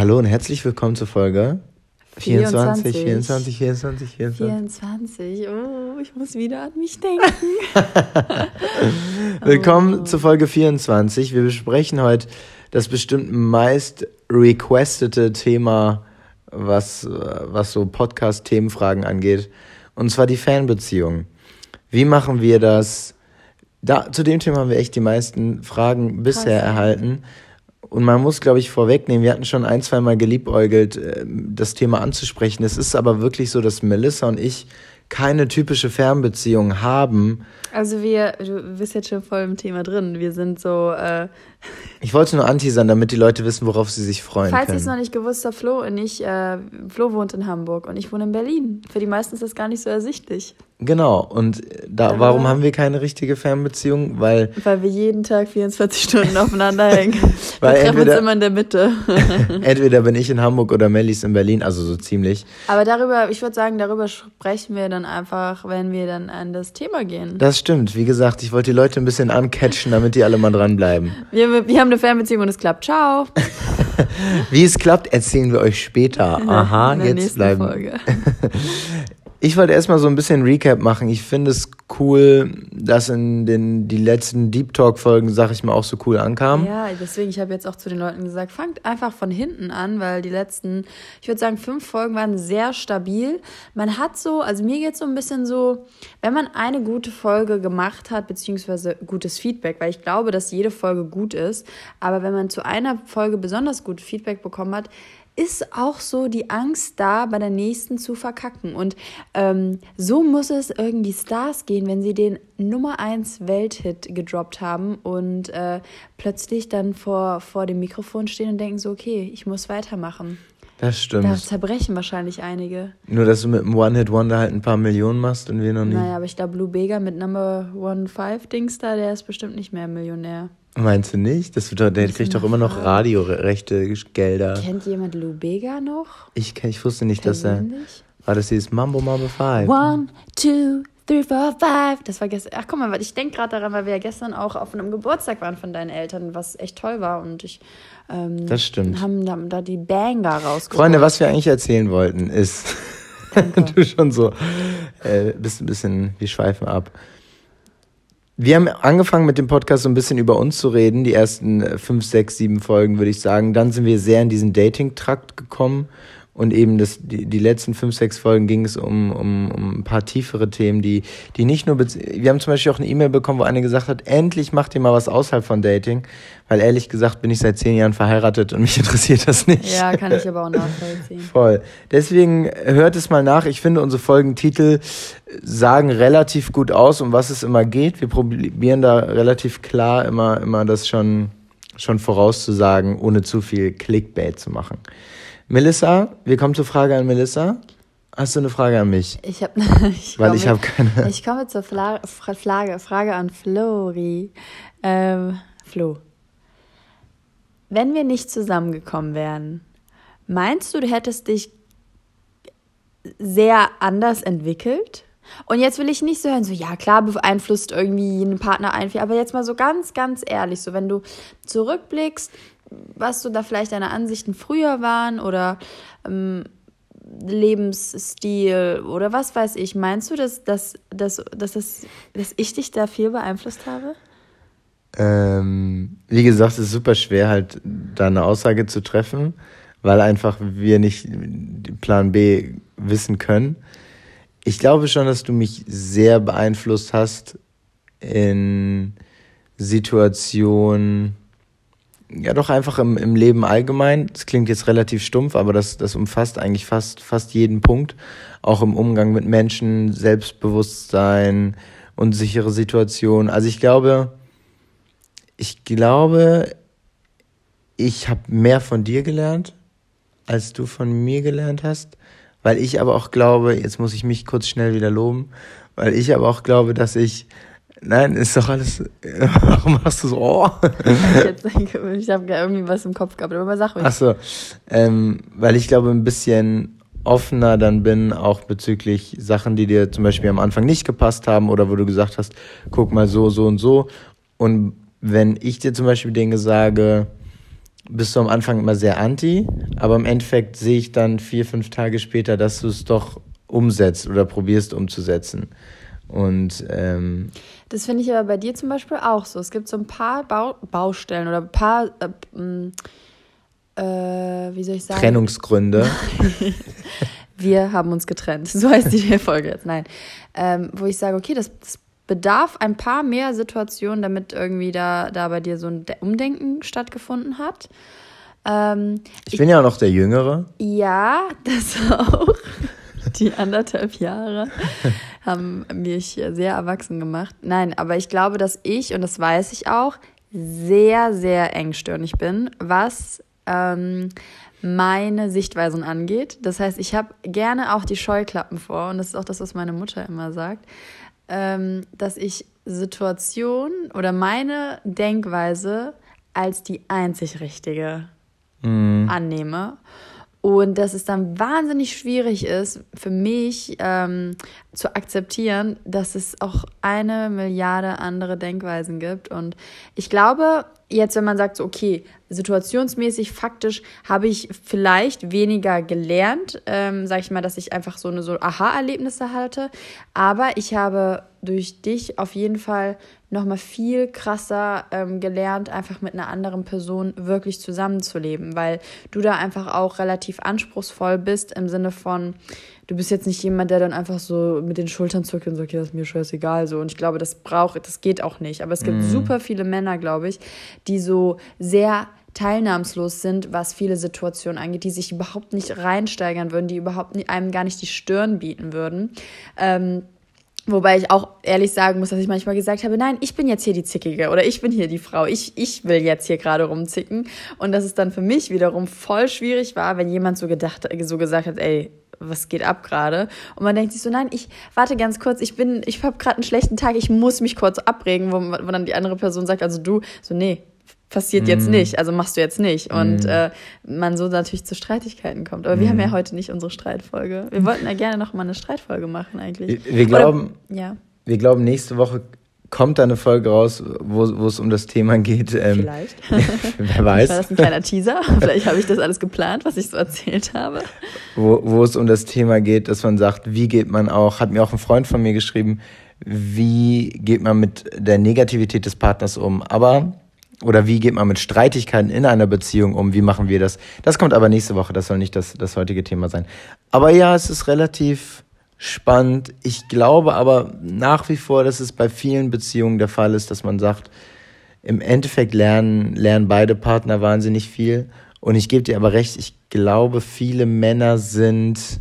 Hallo und herzlich willkommen zur Folge 24, 24, 24, 24. 24. Oh, ich muss wieder an mich denken. Willkommen oh. zur Folge 24. Wir besprechen heute das bestimmt meist requestete Thema, was, was so Podcast-Themenfragen angeht. Und zwar die Fanbeziehung. Wie machen wir das? Da, zu dem Thema haben wir echt die meisten Fragen bisher Krass. erhalten. Und man muss, glaube ich, vorwegnehmen, wir hatten schon ein, zwei Mal geliebäugelt, äh, das Thema anzusprechen. Es ist aber wirklich so, dass Melissa und ich keine typische Fernbeziehung haben. Also wir, du bist jetzt schon voll im Thema drin. Wir sind so. Äh ich wollte nur anteasern, damit die Leute wissen, worauf sie sich freuen Falls ihr es noch nicht gewusst habt, Flo und ich, äh, Flo wohnt in Hamburg und ich wohne in Berlin. Für die meisten ist das gar nicht so ersichtlich. Genau, und da, warum haben wir keine richtige Fernbeziehung? Weil, weil wir jeden Tag 24 Stunden aufeinander hängen. weil wir treffen entweder, uns immer in der Mitte. entweder bin ich in Hamburg oder Melly ist in Berlin, also so ziemlich. Aber darüber, ich würde sagen, darüber sprechen wir dann einfach, wenn wir dann an das Thema gehen. Das stimmt. Wie gesagt, ich wollte die Leute ein bisschen ancatchen, damit die alle mal dranbleiben. Wir, wir haben eine Fernbeziehung und es klappt. Ciao. Wie es klappt, erzählen wir euch später. Aha, jetzt bleiben. Ich wollte erstmal so ein bisschen Recap machen. Ich finde es cool, dass in den die letzten Deep Talk Folgen, sag ich mal, auch so cool ankamen. Ja, deswegen, ich habe jetzt auch zu den Leuten gesagt, fangt einfach von hinten an, weil die letzten, ich würde sagen, fünf Folgen waren sehr stabil. Man hat so, also mir geht so ein bisschen so, wenn man eine gute Folge gemacht hat, beziehungsweise gutes Feedback, weil ich glaube, dass jede Folge gut ist, aber wenn man zu einer Folge besonders gut Feedback bekommen hat, ist auch so die Angst da, bei der nächsten zu verkacken. Und ähm, so muss es irgendwie Stars gehen, wenn sie den Nummer 1 Welthit gedroppt haben und äh, plötzlich dann vor, vor dem Mikrofon stehen und denken so, okay, ich muss weitermachen. Das stimmt. Da zerbrechen wahrscheinlich einige. Nur, dass du mit einem One-Hit-Wonder halt ein paar Millionen machst und wir noch nicht. Naja, aber ich glaube, Blue Bega mit Number One Five Dings da, der ist bestimmt nicht mehr Millionär. Meinst du nicht? Das wird, der kriegt doch immer noch Radiorechte Gelder. Kennt jemand Lou Bega noch? Ich, ich wusste nicht, dass er. War das dieses Mambo Mambo Five? One, two, three, four, five. Das war gestern. Ach, guck mal, ich denke gerade daran, weil wir ja gestern auch auf einem Geburtstag waren von deinen Eltern, was echt toll war. Und ich. Ähm, das stimmt. Haben da, da die Banger rausgeholt. Freunde, was wir eigentlich erzählen wollten, ist. du schon so. Äh, bist ein bisschen. Wir schweifen ab. Wir haben angefangen mit dem Podcast so ein bisschen über uns zu reden, die ersten äh, fünf, sechs, sieben Folgen, würde ich sagen. Dann sind wir sehr in diesen Dating-Trakt gekommen und eben das, die, die letzten fünf, sechs Folgen ging es um, um, um ein paar tiefere Themen, die, die nicht nur, wir haben zum Beispiel auch eine E-Mail bekommen, wo eine gesagt hat, endlich macht ihr mal was außerhalb von Dating, weil ehrlich gesagt bin ich seit zehn Jahren verheiratet und mich interessiert das nicht. Ja, kann ich aber auch nachvollziehen. Voll. Deswegen hört es mal nach. Ich finde, unsere Folgentitel sagen relativ gut aus, um was es immer geht. Wir probieren da relativ klar immer, immer das schon, schon vorauszusagen, ohne zu viel Clickbait zu machen. Melissa, wir kommen zur Frage an Melissa. Hast du eine Frage an mich? Ich habe, weil ich habe keine. Ich komme zur Fla Frage, Frage an Flori. Ähm, Flo, wenn wir nicht zusammengekommen wären, meinst du, du hättest dich sehr anders entwickelt? Und jetzt will ich nicht so hören, so ja klar beeinflusst irgendwie einen Partner ein, aber jetzt mal so ganz, ganz ehrlich, so wenn du zurückblickst, was so da vielleicht deine Ansichten früher waren oder ähm, Lebensstil oder was weiß ich. Meinst du, dass, dass, dass, dass, dass, dass ich dich da viel beeinflusst habe? Ähm, wie gesagt, es ist super schwer, halt da eine Aussage zu treffen, weil einfach wir nicht Plan B wissen können. Ich glaube schon, dass du mich sehr beeinflusst hast in Situationen, ja, doch einfach im, im Leben allgemein. Das klingt jetzt relativ stumpf, aber das, das umfasst eigentlich fast, fast jeden Punkt. Auch im Umgang mit Menschen, Selbstbewusstsein, unsichere Situationen. Also ich glaube, ich glaube, ich habe mehr von dir gelernt, als du von mir gelernt hast. Weil ich aber auch glaube, jetzt muss ich mich kurz schnell wieder loben, weil ich aber auch glaube, dass ich Nein, ist doch alles. Warum machst du so? Oh? ich habe irgendwie was im Kopf gehabt, aber sag ruhig. Achso, ähm, weil ich glaube, ein bisschen offener dann bin, auch bezüglich Sachen, die dir zum Beispiel am Anfang nicht gepasst haben oder wo du gesagt hast, guck mal so, so und so. Und wenn ich dir zum Beispiel Dinge sage, bist du am Anfang immer sehr anti, aber im Endeffekt sehe ich dann vier, fünf Tage später, dass du es doch umsetzt oder probierst umzusetzen. Und ähm, das finde ich aber bei dir zum Beispiel auch so. Es gibt so ein paar Bau Baustellen oder ein paar, äh, äh, wie soll ich sagen? Trennungsgründe. Wir haben uns getrennt. So heißt die Folge jetzt. Nein. Ähm, wo ich sage, okay, das, das bedarf ein paar mehr Situationen, damit irgendwie da, da bei dir so ein Umdenken stattgefunden hat. Ähm, ich, ich bin ja auch noch der Jüngere. Ja, das auch. Die anderthalb Jahre haben mich sehr erwachsen gemacht. Nein, aber ich glaube, dass ich, und das weiß ich auch, sehr, sehr engstirnig bin, was ähm, meine Sichtweisen angeht. Das heißt, ich habe gerne auch die Scheuklappen vor, und das ist auch das, was meine Mutter immer sagt, ähm, dass ich Situationen oder meine Denkweise als die einzig richtige mm. annehme. Und dass es dann wahnsinnig schwierig ist für mich ähm, zu akzeptieren, dass es auch eine Milliarde andere Denkweisen gibt. Und ich glaube, jetzt, wenn man sagt, so, okay, situationsmäßig, faktisch habe ich vielleicht weniger gelernt, ähm, sage ich mal, dass ich einfach so eine so Aha-Erlebnisse hatte. Aber ich habe durch dich auf jeden Fall nochmal viel krasser ähm, gelernt, einfach mit einer anderen Person wirklich zusammenzuleben, weil du da einfach auch relativ anspruchsvoll bist im Sinne von, du bist jetzt nicht jemand, der dann einfach so mit den Schultern zuckt und sagt, okay, das ist mir scheißegal so. Und ich glaube, das braucht, das geht auch nicht. Aber es gibt mhm. super viele Männer, glaube ich, die so sehr teilnahmslos sind, was viele Situationen angeht, die sich überhaupt nicht reinsteigern würden, die überhaupt nicht, einem gar nicht die Stirn bieten würden. Ähm, Wobei ich auch ehrlich sagen muss, dass ich manchmal gesagt habe, nein, ich bin jetzt hier die Zickige oder ich bin hier die Frau, ich, ich will jetzt hier gerade rumzicken. Und dass es dann für mich wiederum voll schwierig war, wenn jemand so gedacht, so gesagt hat, ey, was geht ab gerade? Und man denkt sich so, nein, ich warte ganz kurz, ich bin, ich habe gerade einen schlechten Tag, ich muss mich kurz abregen, wo, wo dann die andere Person sagt, also du, so nee, passiert jetzt mm. nicht, also machst du jetzt nicht. Und mm. äh, man so natürlich zu Streitigkeiten kommt. Aber mm. wir haben ja mhm. heute nicht unsere Streitfolge. Wir wollten ja gerne noch mal eine Streitfolge machen eigentlich. Wir, wir glauben, Oder, ja. wir glauben, nächste Woche kommt da eine Folge raus, wo, wo es um das Thema geht. Ähm, Vielleicht. wer weiß. War das ein kleiner Teaser? Vielleicht habe ich das alles geplant, was ich so erzählt habe. Wo, wo es um das Thema geht, dass man sagt, wie geht man auch, hat mir auch ein Freund von mir geschrieben, wie geht man mit der Negativität des Partners um. Aber oder wie geht man mit Streitigkeiten in einer Beziehung um? Wie machen wir das? Das kommt aber nächste Woche. Das soll nicht das, das heutige Thema sein. Aber ja, es ist relativ spannend. Ich glaube aber nach wie vor, dass es bei vielen Beziehungen der Fall ist, dass man sagt, im Endeffekt lernen, lernen beide Partner wahnsinnig viel. Und ich gebe dir aber recht, ich glaube, viele Männer sind,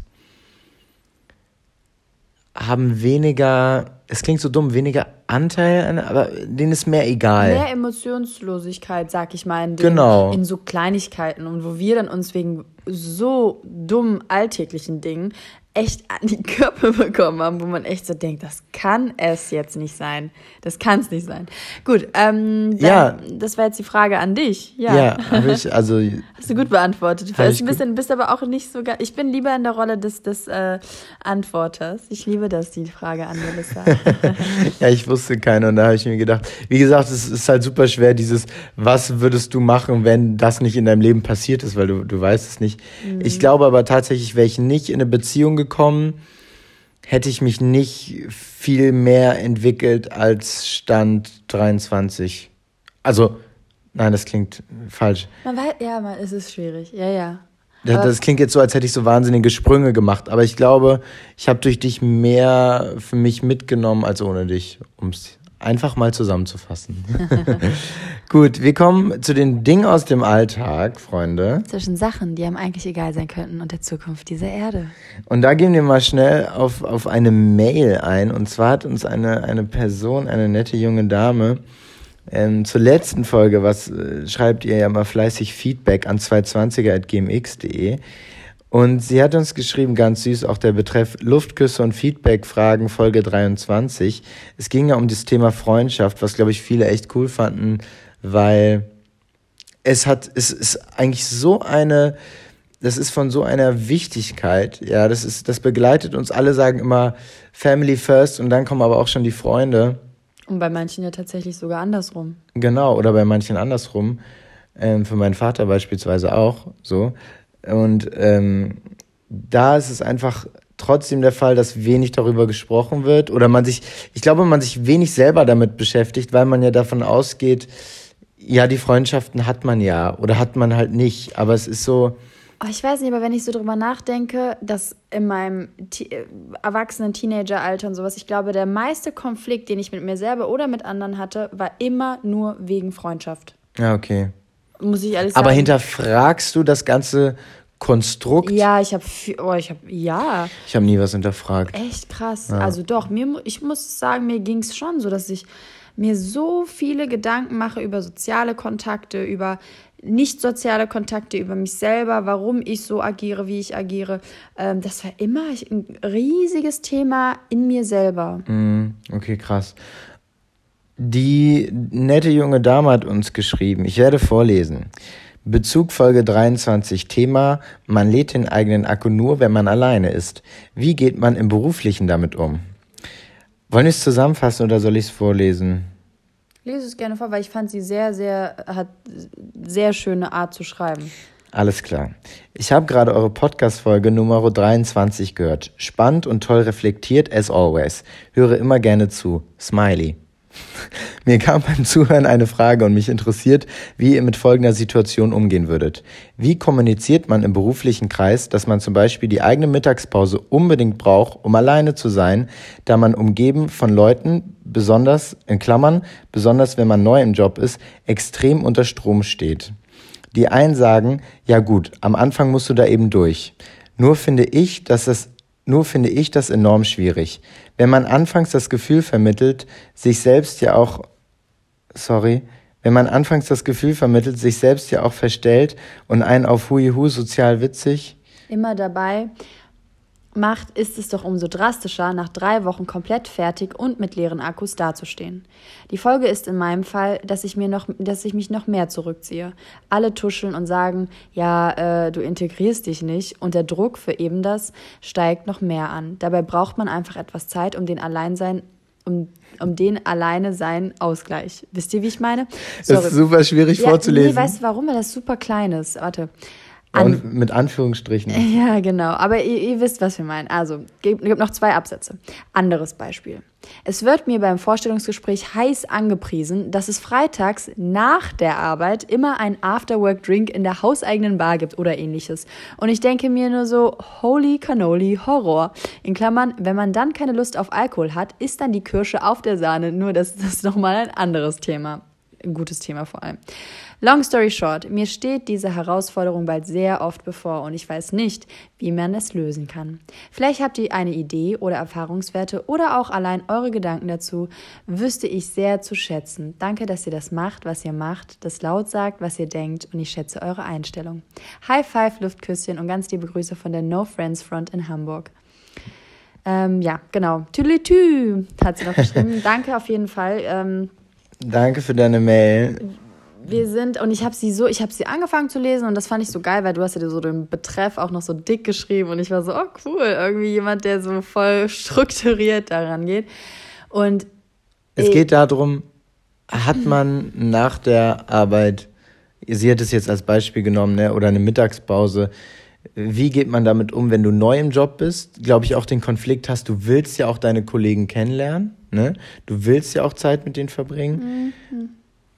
haben weniger es klingt so dumm, weniger Anteil, aber denen ist mehr egal. Mehr Emotionslosigkeit, sag ich mal, in, den, genau. in so Kleinigkeiten und wo wir dann uns wegen so dummen alltäglichen Dingen echt an die Köpfe bekommen haben, wo man echt so denkt, das kann es jetzt nicht sein. Das kann es nicht sein. Gut, ähm, ja. das war jetzt die Frage an dich. Ja, ja habe ich, also. Hast du gut beantwortet. Du bist, ein bisschen, bist aber auch nicht so, ich bin lieber in der Rolle des, des äh, Antworters. Ich liebe das, die Frage an Melissa. ja, ich wusste keine und da habe ich mir gedacht, wie gesagt, es ist halt super schwer, dieses, was würdest du machen, wenn das nicht in deinem Leben passiert ist, weil du, du weißt es nicht. Mhm. Ich glaube aber tatsächlich, wäre ich nicht in eine Beziehung gekommen, hätte ich mich nicht viel mehr entwickelt als Stand 23. Also, nein, das klingt falsch. Man weiß, ja, man, es ist schwierig. Ja, ja. Das, das klingt jetzt so, als hätte ich so wahnsinnige Sprünge gemacht, aber ich glaube, ich habe durch dich mehr für mich mitgenommen als ohne dich, um es einfach mal zusammenzufassen. Gut, wir kommen zu den Dingen aus dem Alltag, Freunde. Zwischen Sachen, die einem eigentlich egal sein könnten und der Zukunft dieser Erde. Und da gehen wir mal schnell auf, auf eine Mail ein. Und zwar hat uns eine, eine Person, eine nette junge Dame, ähm, zur letzten Folge, was äh, schreibt ihr ja mal fleißig Feedback an 220er.gmx.de. Und sie hat uns geschrieben, ganz süß, auch der Betreff Luftküsse und Feedback-Fragen, Folge 23. Es ging ja um das Thema Freundschaft, was, glaube ich, viele echt cool fanden, weil es hat, es ist eigentlich so eine, das ist von so einer Wichtigkeit, ja, das ist, das begleitet uns alle, sagen immer Family first und dann kommen aber auch schon die Freunde. Und bei manchen ja tatsächlich sogar andersrum. Genau, oder bei manchen andersrum. ähm, für meinen Vater beispielsweise auch so. Und ähm, da ist es einfach trotzdem der Fall, dass wenig darüber gesprochen wird oder man sich, ich glaube, man sich wenig selber damit beschäftigt, weil man ja davon ausgeht, ja, die Freundschaften hat man ja oder hat man halt nicht. Aber es ist so, Oh, ich weiß nicht, aber wenn ich so drüber nachdenke, dass in meinem äh, erwachsenen Teenageralter und sowas, ich glaube, der meiste Konflikt, den ich mit mir selber oder mit anderen hatte, war immer nur wegen Freundschaft. Ja, okay. Muss ich ehrlich sagen. Aber hinterfragst du das ganze Konstrukt? Ja, ich habe, oh, ich habe, ja. Ich habe nie was hinterfragt. Echt krass. Ja. Also doch, mir, ich muss sagen, mir ging es schon so, dass ich mir so viele Gedanken mache über soziale Kontakte, über nicht soziale Kontakte über mich selber, warum ich so agiere, wie ich agiere. Ähm, das war immer ein riesiges Thema in mir selber. Mm, okay, krass. Die nette junge Dame hat uns geschrieben, ich werde vorlesen. Bezug Folge 23 Thema, man lädt den eigenen Akku nur, wenn man alleine ist. Wie geht man im Beruflichen damit um? Wollen wir es zusammenfassen oder soll ich es vorlesen? lese es gerne vor, weil ich fand sie sehr, sehr, hat sehr schöne Art zu schreiben. Alles klar. Ich habe gerade eure Podcast-Folge Nummer 23 gehört. Spannend und toll reflektiert, as always. Höre immer gerne zu. Smiley. Mir kam beim Zuhören eine Frage und mich interessiert, wie ihr mit folgender Situation umgehen würdet. Wie kommuniziert man im beruflichen Kreis, dass man zum Beispiel die eigene Mittagspause unbedingt braucht, um alleine zu sein, da man umgeben von Leuten, besonders in Klammern, besonders wenn man neu im Job ist, extrem unter Strom steht? Die einen sagen, ja gut, am Anfang musst du da eben durch. Nur finde ich, dass das nur finde ich das enorm schwierig. Wenn man anfangs das Gefühl vermittelt, sich selbst ja auch, sorry, wenn man anfangs das Gefühl vermittelt, sich selbst ja auch verstellt und einen auf Hui Hu sozial witzig. Immer dabei macht, ist es doch umso drastischer, nach drei Wochen komplett fertig und mit leeren Akkus dazustehen. Die Folge ist in meinem Fall, dass ich, mir noch, dass ich mich noch mehr zurückziehe. Alle tuscheln und sagen, ja, äh, du integrierst dich nicht und der Druck für eben das steigt noch mehr an. Dabei braucht man einfach etwas Zeit, um den Alleinsein um, um den alleine sein Ausgleich. Wisst ihr, wie ich meine? Sorry. Das ist super schwierig ja, vorzulesen. Nee, weißt du warum? Weil das super klein ist. Warte. An mit Anführungsstrichen. Ja, genau. Aber ihr, ihr wisst, was wir meinen. Also, gibt, gibt noch zwei Absätze. Anderes Beispiel. Es wird mir beim Vorstellungsgespräch heiß angepriesen, dass es freitags nach der Arbeit immer ein Afterwork-Drink in der hauseigenen Bar gibt oder ähnliches. Und ich denke mir nur so, holy cannoli, Horror. In Klammern, wenn man dann keine Lust auf Alkohol hat, ist dann die Kirsche auf der Sahne. Nur das, das ist nochmal ein anderes Thema. Ein gutes Thema vor allem. Long story short, mir steht diese Herausforderung bald sehr oft bevor und ich weiß nicht, wie man es lösen kann. Vielleicht habt ihr eine Idee oder Erfahrungswerte oder auch allein eure Gedanken dazu, wüsste ich sehr zu schätzen. Danke, dass ihr das macht, was ihr macht, das laut sagt, was ihr denkt und ich schätze eure Einstellung. High Five, Luftküsschen und ganz liebe Grüße von der No Friends Front in Hamburg. Ähm, ja, genau. Tüdelitü hat sie noch geschrieben. Danke auf jeden Fall. Ähm, Danke für deine Mail wir sind, und ich habe sie so, ich habe sie angefangen zu lesen und das fand ich so geil, weil du hast ja so den Betreff auch noch so dick geschrieben und ich war so, oh cool, irgendwie jemand, der so voll strukturiert daran geht. Und es geht darum, hat man nach der Arbeit, sie hat es jetzt als Beispiel genommen, ne, oder eine Mittagspause, wie geht man damit um, wenn du neu im Job bist? Glaube ich auch den Konflikt hast, du willst ja auch deine Kollegen kennenlernen, ne? Du willst ja auch Zeit mit denen verbringen. Mhm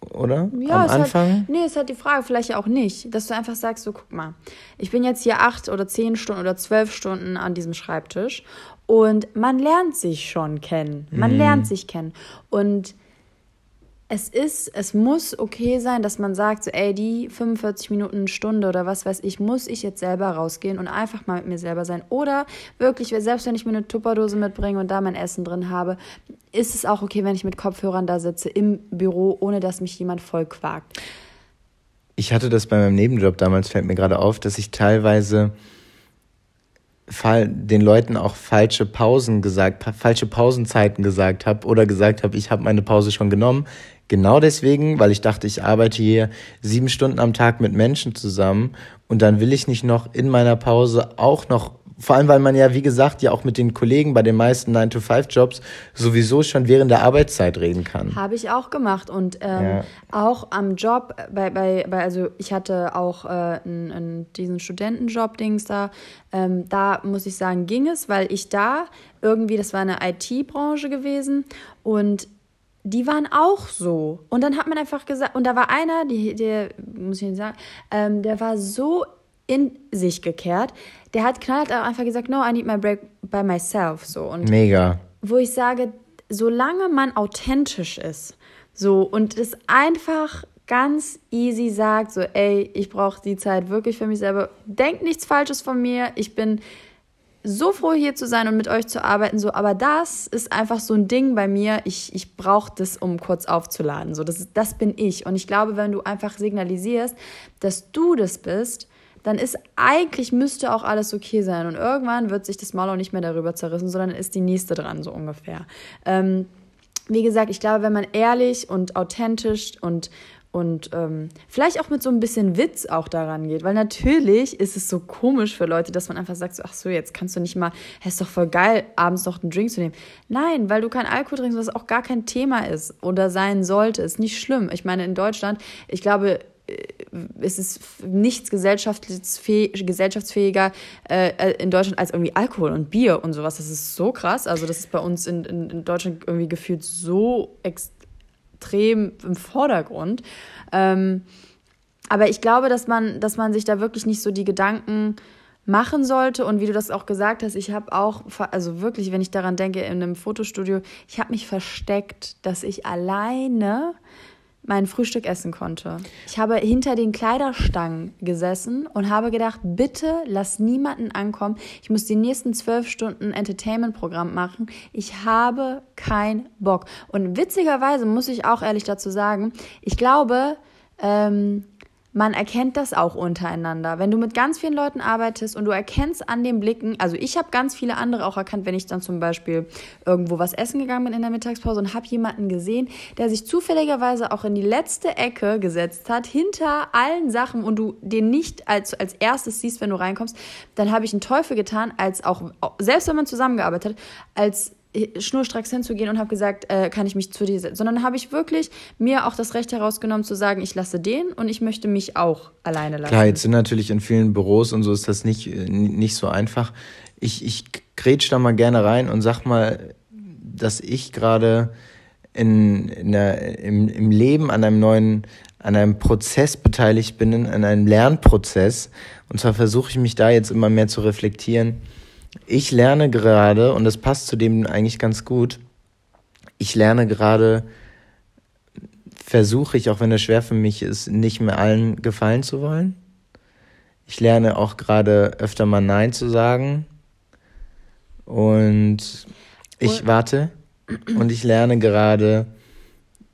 oder? Ja, Am Anfang? Hat, nee, ist halt die Frage, vielleicht auch nicht, dass du einfach sagst, so guck mal, ich bin jetzt hier acht oder zehn Stunden oder zwölf Stunden an diesem Schreibtisch und man lernt sich schon kennen. Man mhm. lernt sich kennen. Und es ist, es muss okay sein, dass man sagt, so, ey, die 45 Minuten, Stunde oder was weiß ich, muss ich jetzt selber rausgehen und einfach mal mit mir selber sein. Oder wirklich, selbst wenn ich mir eine Tupperdose mitbringe und da mein Essen drin habe, ist es auch okay, wenn ich mit Kopfhörern da sitze im Büro, ohne dass mich jemand voll quakt. Ich hatte das bei meinem Nebenjob damals, fällt mir gerade auf, dass ich teilweise den Leuten auch falsche Pausen gesagt, falsche Pausenzeiten gesagt habe oder gesagt habe, ich habe meine Pause schon genommen. Genau deswegen, weil ich dachte, ich arbeite hier sieben Stunden am Tag mit Menschen zusammen und dann will ich nicht noch in meiner Pause auch noch vor allem, weil man ja, wie gesagt, ja auch mit den Kollegen bei den meisten 9-to-5-Jobs sowieso schon während der Arbeitszeit reden kann. Habe ich auch gemacht. Und ähm, ja. auch am Job, bei, bei, bei, also ich hatte auch äh, einen, einen, diesen Studentenjob-Dings da, ähm, da muss ich sagen, ging es, weil ich da irgendwie, das war eine IT-Branche gewesen und die waren auch so. Und dann hat man einfach gesagt, und da war einer, die, der, muss ich Ihnen sagen, ähm, der war so in sich gekehrt. Der hat knallhart einfach gesagt, no, I need my break by myself. So. Und Mega. Wo ich sage, solange man authentisch ist, so und es einfach ganz easy sagt, so, ey, ich brauche die Zeit wirklich für mich selber. Denkt nichts Falsches von mir. Ich bin so froh, hier zu sein und mit euch zu arbeiten, so, aber das ist einfach so ein Ding bei mir. Ich, ich brauche das, um kurz aufzuladen. So, das, das bin ich. Und ich glaube, wenn du einfach signalisierst, dass du das bist, dann ist eigentlich müsste auch alles okay sein. Und irgendwann wird sich das Maul auch nicht mehr darüber zerrissen, sondern ist die nächste dran, so ungefähr. Ähm, wie gesagt, ich glaube, wenn man ehrlich und authentisch und und ähm, vielleicht auch mit so ein bisschen Witz auch daran geht, weil natürlich ist es so komisch für Leute, dass man einfach sagt, so, ach so, jetzt kannst du nicht mal, hey, ist doch voll geil, abends noch einen Drink zu nehmen. Nein, weil du kein Alkohol trinkst, was auch gar kein Thema ist oder sein sollte, ist nicht schlimm. Ich meine, in Deutschland, ich glaube, äh, es ist nichts gesellschaftsfähiger äh, äh, in Deutschland als irgendwie Alkohol und Bier und sowas. Das ist so krass. Also das ist bei uns in, in, in Deutschland irgendwie gefühlt so extrem im Vordergrund. Ähm, aber ich glaube, dass man, dass man sich da wirklich nicht so die Gedanken machen sollte. Und wie du das auch gesagt hast, ich habe auch, also wirklich, wenn ich daran denke, in einem Fotostudio, ich habe mich versteckt, dass ich alleine mein Frühstück essen konnte. Ich habe hinter den Kleiderstangen gesessen und habe gedacht, bitte lass niemanden ankommen. Ich muss die nächsten zwölf Stunden Entertainment-Programm machen. Ich habe keinen Bock. Und witzigerweise muss ich auch ehrlich dazu sagen, ich glaube, ähm, man erkennt das auch untereinander. Wenn du mit ganz vielen Leuten arbeitest und du erkennst an den Blicken, also ich habe ganz viele andere auch erkannt, wenn ich dann zum Beispiel irgendwo was essen gegangen bin in der Mittagspause und habe jemanden gesehen, der sich zufälligerweise auch in die letzte Ecke gesetzt hat, hinter allen Sachen und du den nicht als, als erstes siehst, wenn du reinkommst, dann habe ich einen Teufel getan, als auch, selbst wenn man zusammengearbeitet hat, als schnurstracks hinzugehen und habe gesagt, äh, kann ich mich zu dir setzen, sondern habe ich wirklich mir auch das Recht herausgenommen zu sagen, ich lasse den und ich möchte mich auch alleine lassen. Klar, jetzt sind natürlich in vielen Büros und so ist das nicht, nicht so einfach. Ich, ich grätsch da mal gerne rein und sag mal, dass ich gerade in, in im, im Leben an einem neuen, an einem Prozess beteiligt bin, an einem Lernprozess. Und zwar versuche ich mich da jetzt immer mehr zu reflektieren ich lerne gerade, und das passt zu dem eigentlich ganz gut, ich lerne gerade, versuche ich, auch wenn das schwer für mich ist, nicht mehr allen gefallen zu wollen. Ich lerne auch gerade öfter mal Nein zu sagen. Und ich warte. Und ich lerne gerade,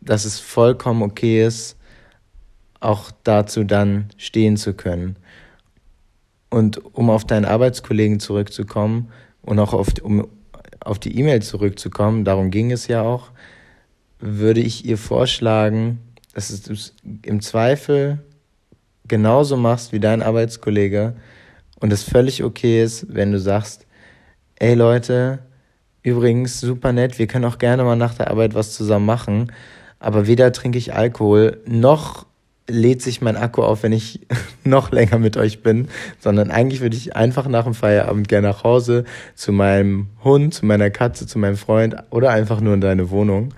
dass es vollkommen okay ist, auch dazu dann stehen zu können. Und um auf deinen Arbeitskollegen zurückzukommen und auch auf, um auf die E-Mail zurückzukommen, darum ging es ja auch, würde ich ihr vorschlagen, dass du es im Zweifel genauso machst wie dein Arbeitskollege und es völlig okay ist, wenn du sagst, ey Leute, übrigens super nett, wir können auch gerne mal nach der Arbeit was zusammen machen, aber weder trinke ich Alkohol noch lädt sich mein Akku auf, wenn ich noch länger mit euch bin, sondern eigentlich würde ich einfach nach dem Feierabend gerne nach Hause zu meinem Hund, zu meiner Katze, zu meinem Freund oder einfach nur in deine Wohnung.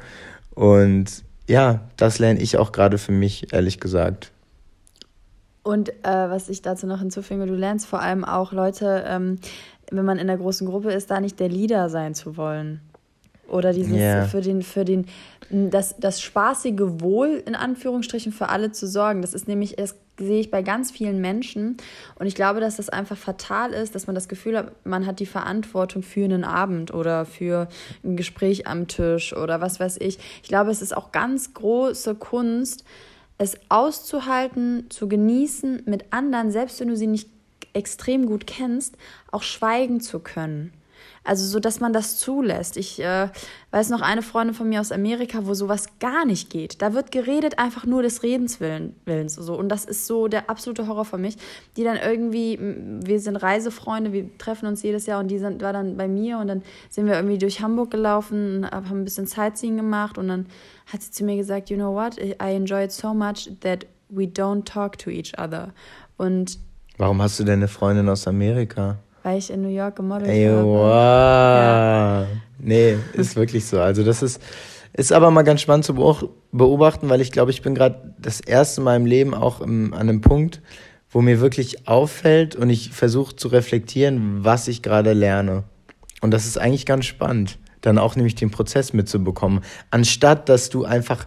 Und ja, das lerne ich auch gerade für mich, ehrlich gesagt. Und äh, was ich dazu noch hinzufüge, du lernst vor allem auch Leute, ähm, wenn man in der großen Gruppe ist, da nicht der Leader sein zu wollen. Oder dieses yeah. für den, für den, das, das spaßige Wohl in Anführungsstrichen für alle zu sorgen. Das ist nämlich, das sehe ich bei ganz vielen Menschen. Und ich glaube, dass das einfach fatal ist, dass man das Gefühl hat, man hat die Verantwortung für einen Abend oder für ein Gespräch am Tisch oder was weiß ich. Ich glaube, es ist auch ganz große Kunst, es auszuhalten, zu genießen, mit anderen, selbst wenn du sie nicht extrem gut kennst, auch schweigen zu können. Also so, dass man das zulässt. Ich äh, weiß noch eine Freundin von mir aus Amerika, wo sowas gar nicht geht. Da wird geredet einfach nur des Redens Willens. So. Und das ist so der absolute Horror für mich. Die dann irgendwie, wir sind Reisefreunde, wir treffen uns jedes Jahr und die sind, war dann bei mir und dann sind wir irgendwie durch Hamburg gelaufen, haben ein bisschen Sightseeing gemacht und dann hat sie zu mir gesagt, you know what, I enjoy it so much that we don't talk to each other. Und Warum hast du denn eine Freundin aus Amerika? Weil ich in New York gemodelt Ey, habe. wow. Ja. Nee, ist wirklich so. Also das ist, ist aber mal ganz spannend zu beobachten, weil ich glaube, ich bin gerade das erste Mal im Leben auch im, an einem Punkt, wo mir wirklich auffällt und ich versuche zu reflektieren, was ich gerade lerne. Und das ist eigentlich ganz spannend, dann auch nämlich den Prozess mitzubekommen. Anstatt, dass du einfach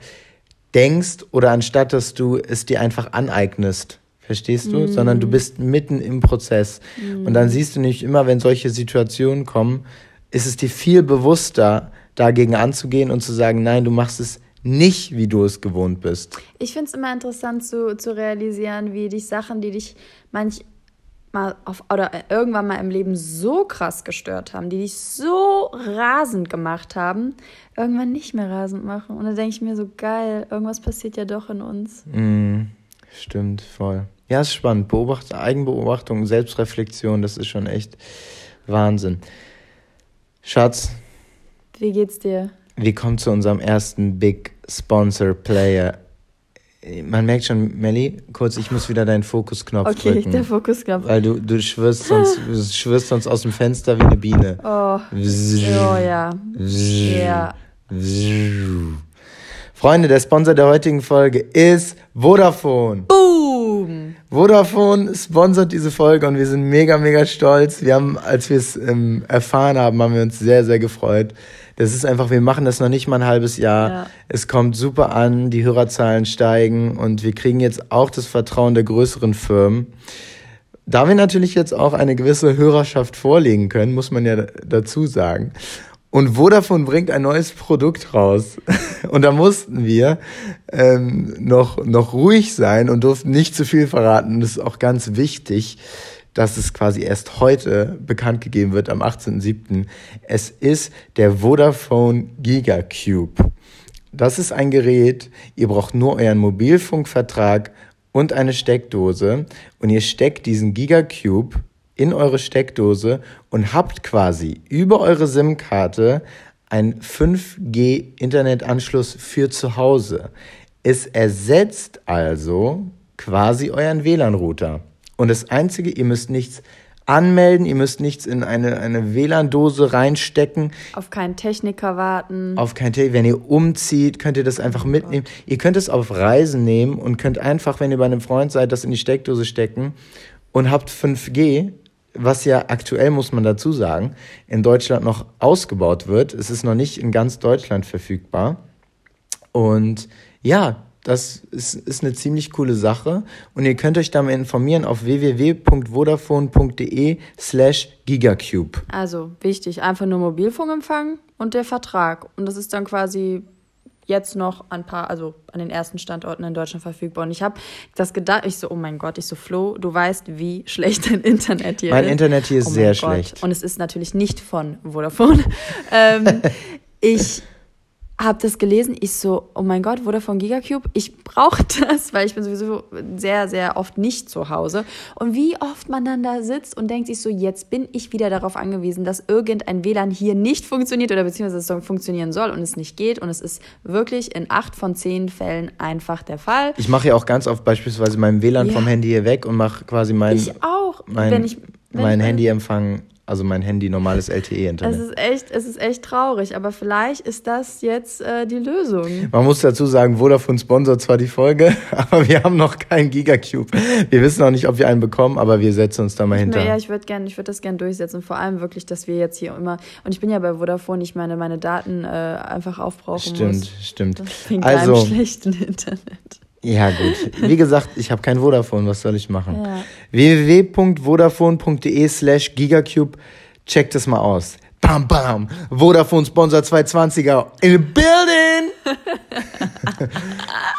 denkst oder anstatt, dass du es dir einfach aneignest. Verstehst du? Sondern du bist mitten im Prozess. Und dann siehst du nicht immer, wenn solche Situationen kommen, ist es dir viel bewusster, dagegen anzugehen und zu sagen, nein, du machst es nicht, wie du es gewohnt bist. Ich finde es immer interessant zu, zu realisieren, wie dich Sachen, die dich manchmal auf, oder irgendwann mal im Leben so krass gestört haben, die dich so rasend gemacht haben, irgendwann nicht mehr rasend machen. Und dann denke ich mir so, geil, irgendwas passiert ja doch in uns. Mm, stimmt, voll. Ja, ist spannend. Beobacht, Eigenbeobachtung, Selbstreflexion, das ist schon echt Wahnsinn. Schatz, Wie geht's dir? wir kommen zu unserem ersten Big Sponsor Player. Man merkt schon, Melly, kurz, ich muss wieder deinen Fokusknopf Okay, drücken. der Fokusknopf. Weil du, du schwirrst sonst, schwirrst sonst aus dem Fenster wie eine Biene. Oh, oh ja. Ja. Freunde, der Sponsor der heutigen Folge ist Vodafone. Boom! Vodafone sponsert diese Folge und wir sind mega, mega stolz. Wir haben, als wir es ähm, erfahren haben, haben wir uns sehr, sehr gefreut. Das ist einfach, wir machen das noch nicht mal ein halbes Jahr. Ja. Es kommt super an, die Hörerzahlen steigen und wir kriegen jetzt auch das Vertrauen der größeren Firmen. Da wir natürlich jetzt auch eine gewisse Hörerschaft vorlegen können, muss man ja dazu sagen. Und Vodafone bringt ein neues Produkt raus. Und da mussten wir ähm, noch, noch ruhig sein und durften nicht zu viel verraten. Das ist auch ganz wichtig, dass es quasi erst heute bekannt gegeben wird, am 18.07. Es ist der Vodafone Gigacube. Das ist ein Gerät, ihr braucht nur euren Mobilfunkvertrag und eine Steckdose und ihr steckt diesen Gigacube in eure Steckdose und habt quasi über eure SIM-Karte einen 5G-Internetanschluss für zu Hause. Es ersetzt also quasi euren WLAN-Router. Und das Einzige, ihr müsst nichts anmelden, ihr müsst nichts in eine, eine WLAN-Dose reinstecken. Auf keinen Techniker warten. Auf kein Tee. Wenn ihr umzieht, könnt ihr das einfach mitnehmen. Ihr könnt es auf Reisen nehmen und könnt einfach, wenn ihr bei einem Freund seid, das in die Steckdose stecken und habt 5G, was ja aktuell, muss man dazu sagen, in Deutschland noch ausgebaut wird. Es ist noch nicht in ganz Deutschland verfügbar. Und ja, das ist, ist eine ziemlich coole Sache. Und ihr könnt euch da mal informieren auf www.vodafone.de slash gigacube. Also wichtig, einfach nur Mobilfunkempfang und der Vertrag. Und das ist dann quasi jetzt noch an paar, also an den ersten Standorten in Deutschland verfügbar. Und ich habe das gedacht, ich so, oh mein Gott, ich so, Flo, du weißt, wie schlecht dein Internet hier Mein ist. Internet hier ist Oh mein sehr Gott. schlecht. Und es ist natürlich nicht von Vodafone. ähm, ich habe das gelesen, ich so, oh mein Gott, Vodafone Gigacube, ich brauche das, weil ich bin sowieso sehr, sehr oft nicht zu Hause. Und wie oft man dann da sitzt und denkt sich so, jetzt bin ich wieder darauf angewiesen, dass irgendein WLAN hier nicht funktioniert oder beziehungsweise es so funktionionieren soll und es nicht geht. Und es ist wirklich in acht von zehn Fällen einfach der Fall. Ich mache ja auch ganz oft beispielsweise mein WLAN Ja. vom Handy hier weg und mache quasi mein, Ich auch. mein, wenn ich, wenn mein Handyempfang, also mein Handy normales Es LTE-Internet. ist echt, es ist echt traurig, aber vielleicht ist das jetzt äh, die Lösung. Man muss dazu sagen, Vodafone sponsert zwar die Folge, aber wir haben noch keinen Gigacube. Wir wissen noch nicht, ob wir einen bekommen, aber wir setzen uns da mal hinter. Naja, ich würde gern, ich würde das gern durchsetzen. Vor allem wirklich, dass wir jetzt hier immer und ich bin ja bei Vodafone, ich meine, meine Daten äh, einfach aufbrauchen stimmt, muss. stimmt. Wegen Also, schlechten Internet. Ja gut. Wie gesagt, ich habe kein Vodafone, was soll ich machen? Ja. www.vodafone.de slash Gigacube. Checkt es mal aus. Bam, bam. Vodafone Sponsor 220er in the building.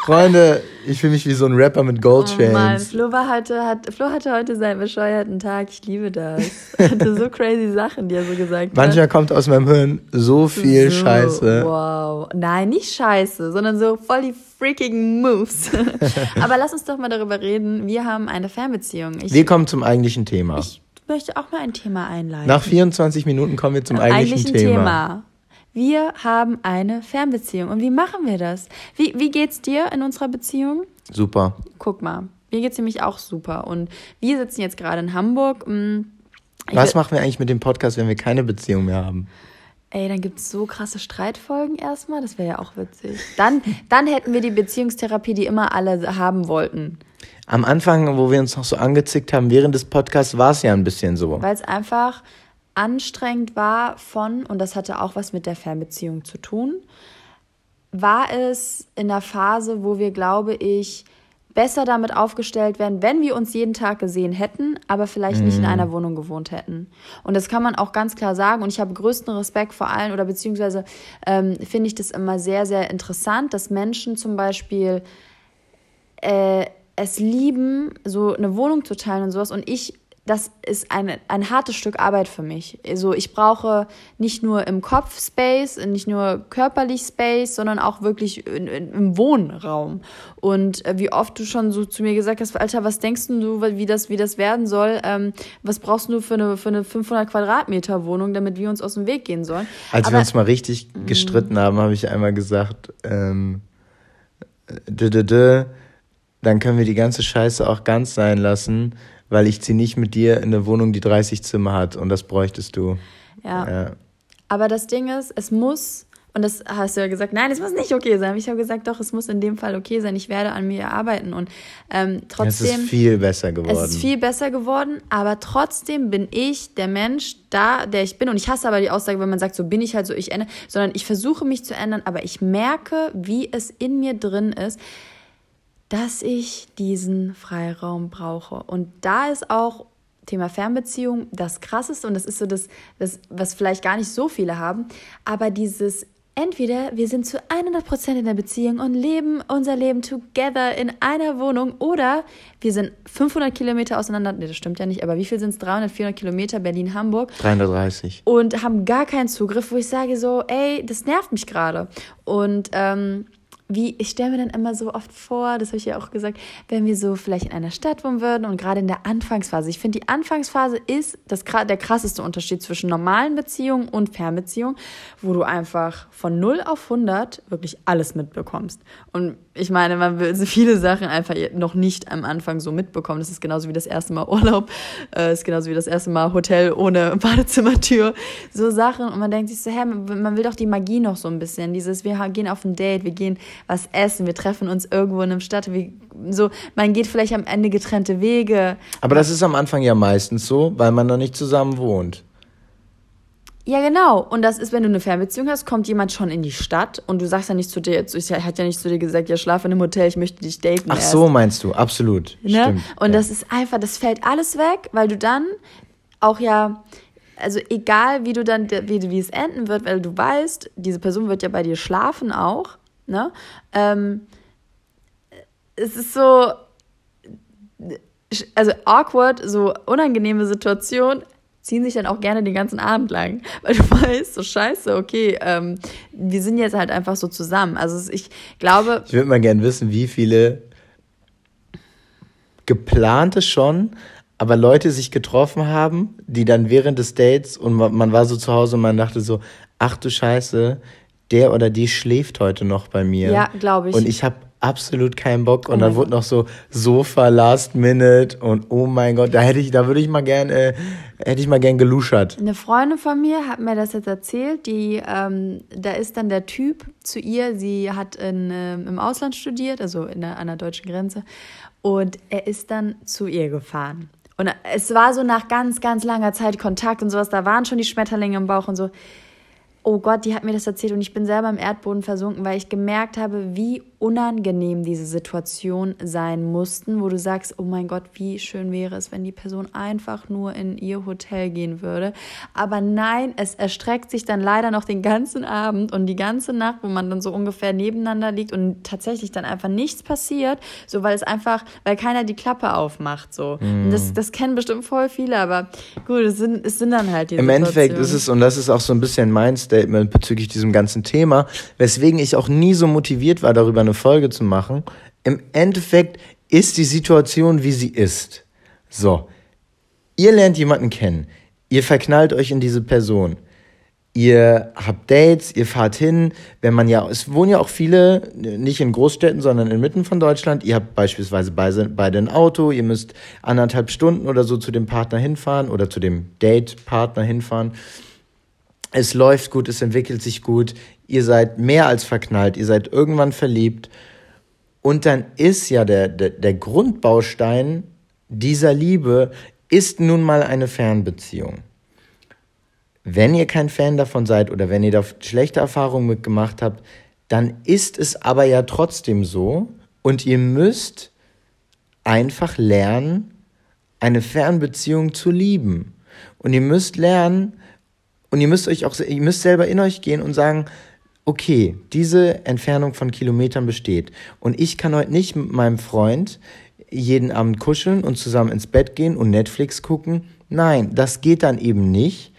Freunde, ich fühle mich wie so ein Rapper mit Goldchains. Oh Mann, Flo, war heute, hat, Flo hatte heute seinen bescheuerten Tag. Ich liebe das. Er hatte so crazy Sachen, die er so gesagt hat. Manchmal kommt aus meinem Hirn so viel so, Scheiße. Wow. Nein, nicht Scheiße, sondern so voll die freaking Moves. Aber lass uns doch mal darüber reden. Wir haben eine Fernbeziehung. Ich, wir kommen zum eigentlichen Thema. Ich möchte auch mal ein Thema einleiten. Nach 24 Minuten kommen wir zum eigentlichen, eigentlichen Thema. Thema. Wir haben eine Fernbeziehung. Und wie machen wir das? Wie, wie geht's dir in unserer Beziehung? Super. Guck mal. Mir geht's nämlich auch super. Und wir sitzen jetzt gerade in Hamburg. Hm, ich Was machen wir eigentlich mit dem Podcast, wenn wir keine Beziehung mehr haben? Ey, dann gibt's so krasse Streitfolgen erstmal. Das wäre ja auch witzig. Dann, dann hätten wir die Beziehungstherapie, die immer alle haben wollten. Am Anfang, wo wir uns noch so angezickt haben, während des Podcasts, war es ja ein bisschen so. Weil es einfach anstrengend war von, und das hatte auch was mit der Fernbeziehung zu tun, war es in der Phase, wo wir, glaube ich, besser damit aufgestellt wären, wenn wir uns jeden Tag gesehen hätten, aber vielleicht mhm. nicht in mhm. einer Wohnung gewohnt hätten. Und das kann man auch ganz klar sagen. Und ich habe größten Respekt vor allen, oder beziehungsweise ähm, finde ich das immer sehr, sehr interessant, dass Menschen zum Beispiel äh, es lieben, so eine Wohnung zu teilen und sowas. Und ich das ist ein, ein hartes Stück Arbeit für mich. Also ich brauche nicht nur im Kopf Space, nicht nur körperlich Space, sondern auch wirklich in, in, im Wohnraum. Und äh, wie oft du schon so zu mir gesagt hast, Alter, was denkst du, wie das, wie das werden soll? Ähm, was brauchst du für eine, für eine 500 Quadratmeter Wohnung, damit wir uns aus dem Weg gehen sollen? Als Aber, wir uns mal richtig mm. gestritten haben, habe ich einmal gesagt, ähm, d -d -d, dann können wir die ganze Scheiße auch ganz sein lassen weil ich ziehe nicht mit dir in eine Wohnung, die 30 Zimmer hat und das bräuchtest du. Ja. ja. Aber das Ding ist, es muss, und das hast du ja gesagt, nein, es muss nicht okay sein. Ich habe gesagt, doch, es muss in dem Fall okay sein. Ich werde an mir arbeiten. Und ähm, trotzdem. Es ist viel besser geworden. Es ist viel besser geworden, aber trotzdem bin ich der Mensch da, der ich bin. Und ich hasse aber die Aussage, wenn man sagt, so bin ich halt so, ich ändere, sondern ich versuche mich zu ändern, aber ich merke, wie es in mir drin ist dass ich diesen Freiraum brauche. Und da ist auch Thema Fernbeziehung das Krasseste und das ist so das, das, was vielleicht gar nicht so viele haben, aber dieses Entweder wir sind zu 100% in der Beziehung und leben unser Leben together in einer Wohnung oder wir sind 500 Kilometer auseinander. Nee, das stimmt ja nicht, aber wie viel sind es? 300, 400 Kilometer Berlin-Hamburg. 330. Und haben gar keinen Zugriff, wo ich sage so, ey, das nervt mich gerade. Und ähm, wie, ich stelle mir dann immer so oft vor, das habe ich ja auch gesagt, wenn wir so vielleicht in einer Stadt wohnen würden und gerade in der Anfangsphase. Ich finde, die Anfangsphase ist das, der krasseste Unterschied zwischen normalen Beziehungen und Fernbeziehungen, wo du einfach von 0 auf 100 wirklich alles mitbekommst. Und ich meine, man will viele Sachen einfach noch nicht am Anfang so mitbekommen. Das ist genauso wie das erste Mal Urlaub, äh, ist genauso wie das erste Mal Hotel ohne Badezimmertür. So Sachen. Und man denkt sich so, hä, man will doch die Magie noch so ein bisschen. Dieses, wir gehen auf ein Date, wir gehen was essen, wir treffen uns irgendwo in einem Stadt. Wie, so, man geht vielleicht am Ende getrennte Wege. Aber das ist am Anfang ja meistens so, weil man noch nicht zusammen wohnt. Ja, genau. Und das ist, wenn du eine Fernbeziehung hast, kommt jemand schon in die Stadt und du sagst ja nicht zu dir, ich hat ja nicht zu dir gesagt, ja, schlaf in einem Hotel, ich möchte dich daten. Ach erst. so, meinst du, absolut. Ne? Stimmt. Und ja. das ist einfach, das fällt alles weg, weil du dann auch ja, also egal wie du dann, wie, wie es enden wird, weil du weißt, diese Person wird ja bei dir schlafen auch, ne? Ähm, es ist so, also awkward, so unangenehme Situation, ziehen sich dann auch gerne den ganzen Abend lang, weil du weißt, so scheiße, okay, ähm, wir sind jetzt halt einfach so zusammen. Also ich glaube. Ich würde mal gerne wissen, wie viele geplante schon, aber Leute sich getroffen haben, die dann während des Dates und man war so zu Hause und man dachte so, ach du Scheiße, der oder die schläft heute noch bei mir. Ja, glaube ich. Und ich habe absolut keinen Bock. Und oh dann wurde noch so Sofa Last Minute und oh mein Gott, da hätte ich, da würde ich mal gern, äh, hätte ich mal gern geluschert. Eine Freundin von mir hat mir das jetzt erzählt. Die, ähm, da ist dann der Typ zu ihr. Sie hat in, äh, im Ausland studiert, also in der, an der deutschen Grenze. Und er ist dann zu ihr gefahren. Und es war so nach ganz, ganz langer Zeit Kontakt und sowas. Da waren schon die Schmetterlinge im Bauch und so oh Gott, die hat mir das erzählt und ich bin selber im Erdboden versunken, weil ich gemerkt habe, wie unangenehm diese Situation sein mussten, wo du sagst, oh mein Gott, wie schön wäre es, wenn die Person einfach nur in ihr Hotel gehen würde. Aber nein, es erstreckt sich dann leider noch den ganzen Abend und die ganze Nacht, wo man dann so ungefähr nebeneinander liegt und tatsächlich dann einfach nichts passiert, so weil es einfach, weil keiner die Klappe aufmacht, so. Mm. das, das kennen bestimmt voll viele, aber gut, es sind, es sind dann halt die Im Endeffekt ist es, und das ist auch so ein bisschen mein Statement bezüglich diesem ganzen Thema, weswegen ich auch nie so motiviert war, darüber eine Folge zu machen. Im Endeffekt ist die Situation, wie sie ist. So. Ihr lernt jemanden kennen. Ihr verknallt euch in diese Person. Ihr habt Dates, ihr fahrt hin, wenn man ja, es wohnen ja auch viele, nicht in Großstädten, sondern inmitten von Deutschland. Ihr habt beispielsweise beide ein Auto, ihr müsst anderthalb Stunden oder so zu dem Partner hinfahren oder zu dem Date-Partner hinfahren. Es läuft gut, es entwickelt sich gut, ihr seid mehr als verknallt, ihr seid irgendwann verliebt. Und dann ist ja der, der, der Grundbaustein dieser Liebe, ist nun mal eine Fernbeziehung. Wenn ihr kein Fan davon seid oder wenn ihr da schlechte Erfahrungen mitgemacht habt, dann ist es aber ja trotzdem so und ihr müsst einfach lernen, eine Fernbeziehung zu lieben. Und ihr müsst lernen und ihr müsst euch auch, ihr müsst selber in euch gehen und sagen, okay, diese Entfernung von Kilometern besteht und ich kann heute nicht mit meinem Freund jeden Abend kuscheln und zusammen ins Bett gehen und Netflix gucken. Nein, das geht dann eben nicht.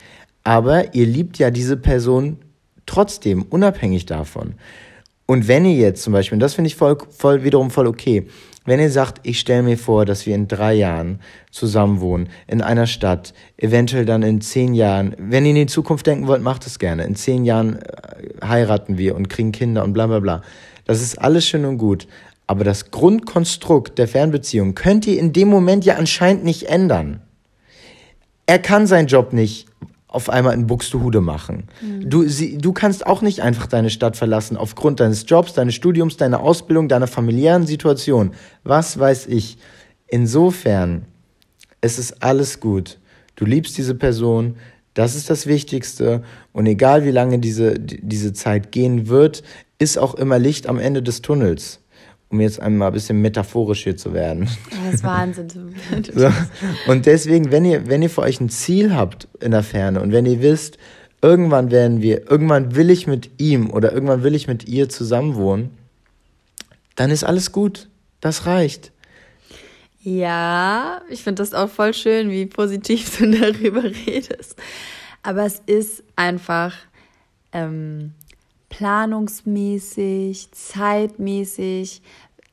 Aber ihr liebt ja diese Person trotzdem, unabhängig davon. Und wenn ihr jetzt zum Beispiel, und das finde ich voll, voll, wiederum voll okay, wenn ihr sagt, ich stelle mir vor, dass wir in drei Jahren zusammen wohnen, in einer Stadt, eventuell dann in zehn Jahren, wenn ihr in die Zukunft denken wollt, macht es gerne. In zehn Jahren äh, heiraten wir und kriegen Kinder und bla bla bla. Das ist alles schön und gut. Aber das Grundkonstrukt der Fernbeziehung könnt ihr in dem Moment ja anscheinend nicht ändern. Er kann seinen Job nicht auf einmal in Buxtehude machen. Mhm. Du, sie, du kannst auch nicht einfach deine Stadt verlassen aufgrund deines Jobs, deines Studiums, deiner Ausbildung, deiner familiären Situation. Was weiß ich. Insofern, es ist alles gut. Du liebst diese Person, das ist das Wichtigste. Und egal wie lange diese, diese Zeit gehen wird, ist auch immer Licht am Ende des Tunnels um jetzt einmal ein bisschen metaphorisch hier zu werden. Das ist Wahnsinn. so. Und deswegen, wenn ihr, wenn ihr für euch ein Ziel habt in der Ferne und wenn ihr wisst, irgendwann werden wir, irgendwann will ich mit ihm oder irgendwann will ich mit ihr zusammenwohnen, dann ist alles gut. Das reicht. Ja, ich finde das auch voll schön, wie positiv du darüber redest. Aber es ist einfach ähm, planungsmäßig, zeitmäßig,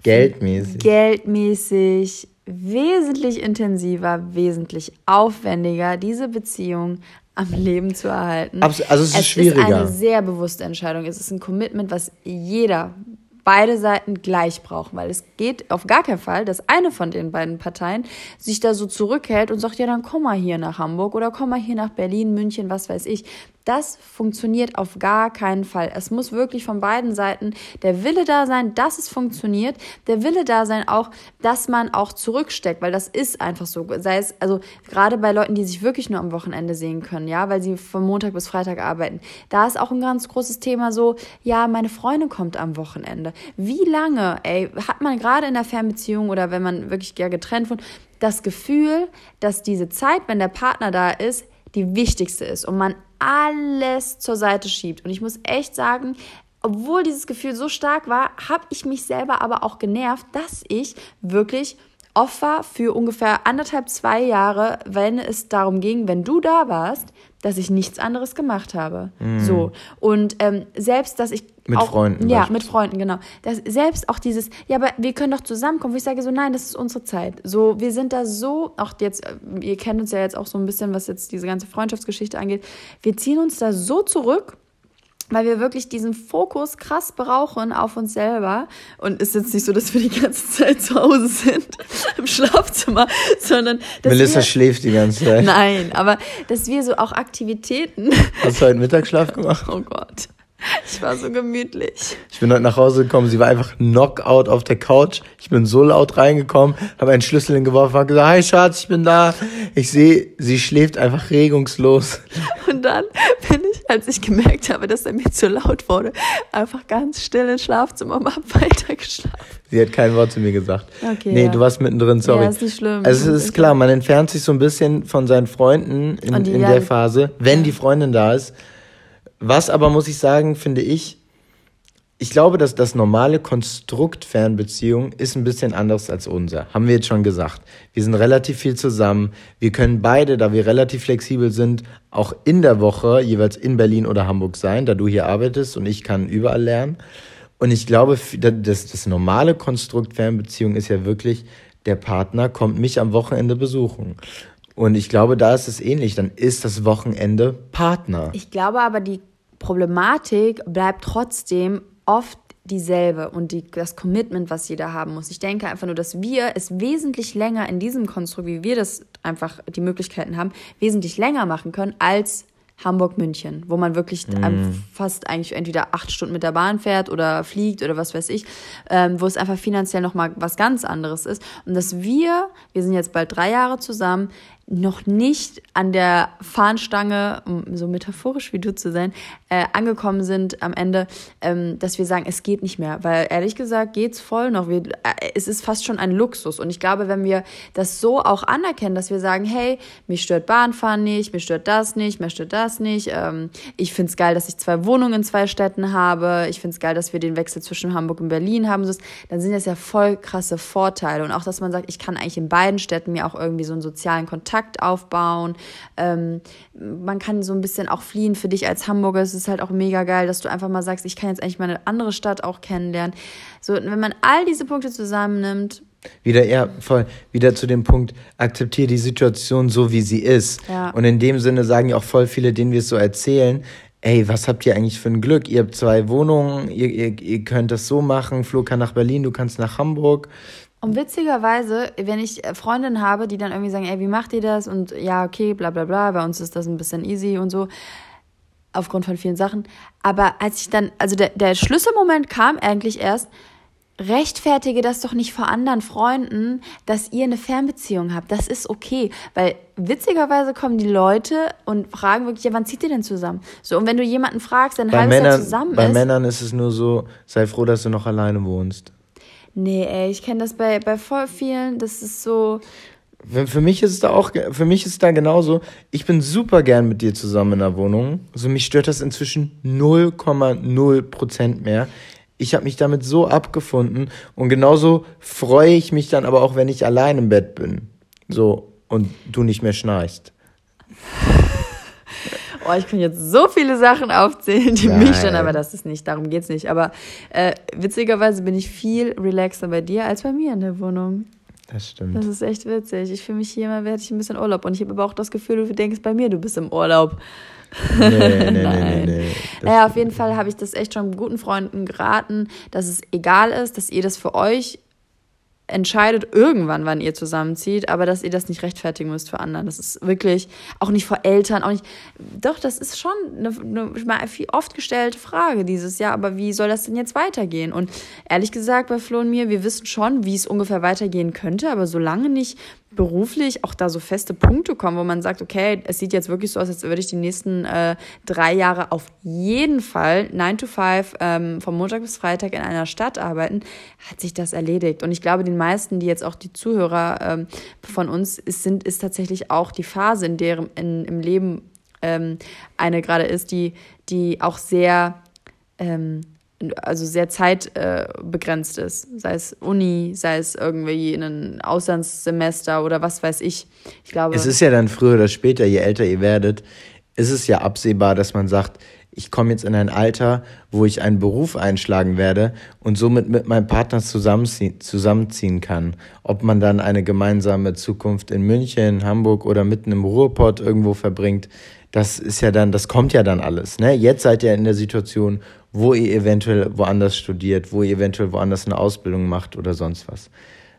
geldmäßig. geldmäßig wesentlich intensiver, wesentlich aufwendiger, diese Beziehung am Leben zu erhalten. also es ist es schwieriger. Es ist eine sehr bewusste Entscheidung. Es ist ein Commitment, was jeder beide Seiten gleich brauchen, weil es geht auf gar keinen Fall, dass eine von den beiden Parteien sich da so zurückhält und sagt, ja, dann komm mal hier nach Hamburg oder komm mal hier nach Berlin, München, was weiß ich. Das funktioniert auf gar keinen Fall. Es muss wirklich von beiden Seiten der Wille da sein, dass es funktioniert. Der Wille da sein auch, dass man auch zurücksteckt, weil das ist einfach so. Sei es, also gerade bei Leuten, die sich wirklich nur am Wochenende sehen können, ja, weil sie von Montag bis Freitag arbeiten. Da ist auch ein ganz großes Thema so, ja, meine Freundin kommt am Wochenende. Wie lange, ey, hat man gerade in der Fernbeziehung oder wenn man wirklich ja getrennt wird, das Gefühl, dass diese Zeit, wenn der Partner da ist, die wichtigste ist und man alles zur Seite schiebt. Und ich muss echt sagen, obwohl dieses Gefühl so stark war, habe ich mich selber aber auch genervt, dass ich wirklich Opfer für ungefähr anderthalb, zwei Jahre, wenn es darum ging, wenn du da warst, dass ich nichts anderes gemacht habe. Mm. So. Und ähm, selbst, dass ich. Mit auch, Freunden. Ja, mit Freunden, genau. Das, selbst auch dieses, ja, aber wir können doch zusammenkommen, wo ich sage so, nein, das ist unsere Zeit. So, wir sind da so, auch jetzt, äh, ihr kennt uns ja jetzt auch so ein bisschen, was jetzt diese ganze Freundschaftsgeschichte angeht. Wir ziehen uns da so zurück weil wir wirklich diesen Fokus krass brauchen auf uns selber. Und es ist jetzt nicht so, dass wir die ganze Zeit zu Hause sind im Schlafzimmer, sondern dass Melissa wir, schläft die ganze Zeit. Nein, aber dass wir so auch Aktivitäten. Hast du heute Mittagsschlaf gemacht? Oh Gott. Ich war so gemütlich. Ich bin heute nach Hause gekommen, sie war einfach Knockout auf der Couch. Ich bin so laut reingekommen, habe einen Schlüssel hingeworfen, habe gesagt, hi Schatz, ich bin da. Ich sehe, sie schläft einfach regungslos. Und dann bin ich, als ich gemerkt habe, dass er mir zu laut wurde, einfach ganz still ins Schlafzimmer und hab weitergeschlafen. Sie hat kein Wort zu mir gesagt. Okay, nee, ja. du warst mittendrin, sorry. Ja, ist nicht schlimm. Also es ist klar, man entfernt sich so ein bisschen von seinen Freunden in, die in der Phase, wenn die Freundin da ist. Was aber, muss ich sagen, finde ich, ich glaube, dass das normale Konstrukt Fernbeziehung ist ein bisschen anders als unser. Haben wir jetzt schon gesagt. Wir sind relativ viel zusammen. Wir können beide, da wir relativ flexibel sind, auch in der Woche jeweils in Berlin oder Hamburg sein, da du hier arbeitest und ich kann überall lernen. Und ich glaube, das, das normale Konstrukt Fernbeziehung ist ja wirklich, der Partner kommt mich am Wochenende besuchen. Und ich glaube, da ist es ähnlich. Dann ist das Wochenende Partner. Ich glaube aber, die Problematik bleibt trotzdem oft dieselbe und die, das Commitment, was jeder haben muss. Ich denke einfach nur, dass wir es wesentlich länger in diesem Konstrukt, wie wir das einfach die Möglichkeiten haben, wesentlich länger machen können als Hamburg-München, wo man wirklich ähm, fast eigentlich entweder acht Stunden mit der Bahn fährt oder fliegt oder was weiß ich, ähm, wo es einfach finanziell nochmal was ganz anderes ist. Und dass wir, wir sind jetzt bald drei Jahre zusammen, noch nicht an der Fahnenstange, um so metaphorisch wie du zu sein, äh, angekommen sind am Ende, ähm, dass wir sagen, es geht nicht mehr. Weil ehrlich gesagt geht's voll noch. Wir, äh, es ist fast schon ein Luxus. Und ich glaube, wenn wir das so auch anerkennen, dass wir sagen, hey, mich stört Bahnfahren nicht, mich stört das nicht, mir stört das nicht. Ähm, ich find's geil, dass ich zwei Wohnungen in zwei Städten habe. Ich find's geil, dass wir den Wechsel zwischen Hamburg und Berlin haben. Dann sind das ja voll krasse Vorteile. Und auch, dass man sagt, ich kann eigentlich in beiden Städten mir auch irgendwie so einen sozialen Kontakt aufbauen. Ähm, man kann so ein bisschen auch fliehen für dich als Hamburger. Es ist halt auch mega geil, dass du einfach mal sagst, ich kann jetzt eigentlich mal eine andere Stadt auch kennenlernen. So, wenn man all diese Punkte zusammennimmt, Wieder, ja, voll. Wieder zu dem Punkt, akzeptiere die Situation so, wie sie ist. Ja. Und in dem Sinne sagen ja auch voll viele, denen wir es so erzählen, ey, was habt ihr eigentlich für ein Glück? Ihr habt zwei Wohnungen, ihr, ihr, ihr könnt das so machen, Flo kann nach Berlin, du kannst nach Hamburg. Und witzigerweise, wenn ich äh, Freundinnen habe, die dann irgendwie sagen, ey, wie macht ihr das? Und ja, okay, bla bla bla, bei uns ist das ein bisschen easy und so, aufgrund von vielen Sachen. Aber als ich dann, also der, der Schlüsselmoment kam eigentlich erst, rechtfertige das doch nicht vor anderen Freunden, dass ihr eine Fernbeziehung habt. Das ist okay. Weil witzigerweise kommen die Leute und fragen wirklich, ja, wann zieht ihr denn zusammen? So, und wenn du jemanden fragst, Bei halbes Jahr Männern, zusammen bei ist. Männern ist es nur so, sei froh, dass du noch alleine wohnst. Nee, ey, ich kenne das bei, bei voll vielen, das ist so. Für, mich ist es da auch, für mich ist es da genauso. Ich bin super gern mit dir zusammen in der Wohnung. Also mich stört das inzwischen 0,0 Prozent mehr. Ich habe mich damit so abgefunden und genauso freue ich mich dann aber auch, wenn ich allein im Bett bin. So und du nicht mehr schnarchst. Oh, ich kann jetzt so viele Sachen aufzählen, die mich stören, Nein. aber das ist nicht, darum geht's nicht. Aber äh, witzigerweise bin ich viel relaxer bei dir als bei mir in der Wohnung. Das stimmt. Das ist echt witzig. Ich fühle mich hier immer, werde ich ein bisschen Urlaub. Und ich habe aber auch das Gefühl, du denkst bei mir, du bist im Urlaub. Nee, nee, nee, nee, Nein. nee. Das Naja, auf jeden Fall habe ich das echt schon guten Freunden geraten, dass es egal ist, dass ihr das für euch entscheidet irgendwann, wann ihr zusammenzieht, aber dass ihr das nicht rechtfertigen müsst für anderen. Das ist wirklich auch nicht vor Eltern, auch nicht. Doch, das ist schon eine, eine oft gestellte Frage dieses Jahr. Aber wie soll das denn jetzt weitergehen? Und ehrlich gesagt, bei Flo und mir, wir wissen schon, wie es ungefähr weitergehen könnte, aber solange nicht beruflich auch da so feste Punkte kommen, wo man sagt, okay, es sieht jetzt wirklich so aus, als würde ich die nächsten äh, drei Jahre auf jeden Fall 9 to 5 ähm, vom Montag bis Freitag in einer Stadt arbeiten, hat sich das erledigt. Und ich glaube, den meisten, die jetzt auch die Zuhörer ähm, von uns sind, ist tatsächlich auch die Phase, in deren in, im Leben ähm, eine gerade ist, die, die auch sehr ähm, also sehr zeitbegrenzt äh, ist. Sei es Uni, sei es irgendwie ein Auslandssemester oder was weiß ich. Ich glaube. Es ist ja dann früher oder später, je älter ihr werdet, ist es ja absehbar, dass man sagt, ich komme jetzt in ein Alter, wo ich einen Beruf einschlagen werde und somit mit meinem Partner zusammenziehen, zusammenziehen kann. Ob man dann eine gemeinsame Zukunft in München, Hamburg oder mitten im Ruhrpott irgendwo verbringt, das ist ja dann, das kommt ja dann alles. Ne? Jetzt seid ihr in der Situation, wo ihr eventuell woanders studiert, wo ihr eventuell woanders eine Ausbildung macht oder sonst was.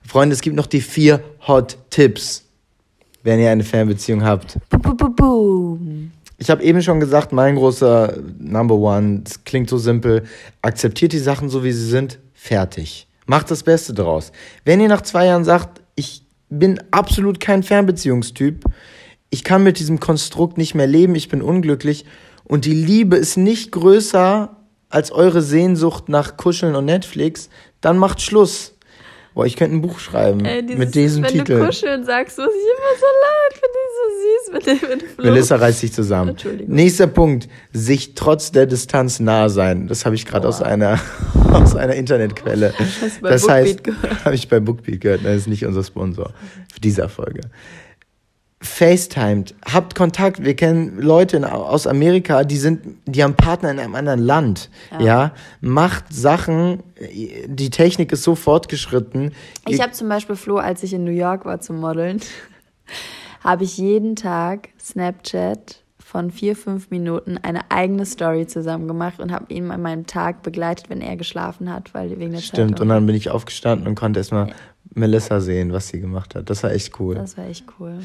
Freunde, es gibt noch die vier Hot Tipps, wenn ihr eine Fernbeziehung habt. Boom. Ich habe eben schon gesagt, mein großer Number One, es klingt so simpel, akzeptiert die Sachen so, wie sie sind, fertig. Macht das Beste draus. Wenn ihr nach zwei Jahren sagt, ich bin absolut kein Fernbeziehungstyp, ich kann mit diesem Konstrukt nicht mehr leben, ich bin unglücklich und die Liebe ist nicht größer als eure Sehnsucht nach Kuscheln und Netflix, dann macht Schluss. Boah, ich könnte ein Buch schreiben Ey, dieses, mit diesem wenn Titel. du kuscheln sagst, muss ich immer so laut, finde ich so süß mit dem, mit Flo. Melissa reißt sich zusammen. Entschuldigung. Nächster Punkt, sich trotz der Distanz nahe sein. Das habe ich gerade aus einer aus einer Internetquelle. Hast du bei das Bookbeat heißt, habe ich bei Bookbeat gehört. Das ist nicht unser Sponsor für dieser Folge. FaceTimed, habt Kontakt. Wir kennen Leute in, aus Amerika, die sind, die haben Partner in einem anderen Land. Ja. Ja. macht Sachen. Die Technik ist so fortgeschritten. Ich habe zum Beispiel Flo, als ich in New York war zum Modeln, habe ich jeden Tag Snapchat von vier, fünf Minuten eine eigene Story zusammen gemacht und habe ihn an meinem Tag begleitet, wenn er geschlafen hat, weil wegen der Stimmt, Zeit. und dann bin ich aufgestanden und konnte erstmal Melissa sehen, was sie gemacht hat. Das war echt cool. Das war echt cool.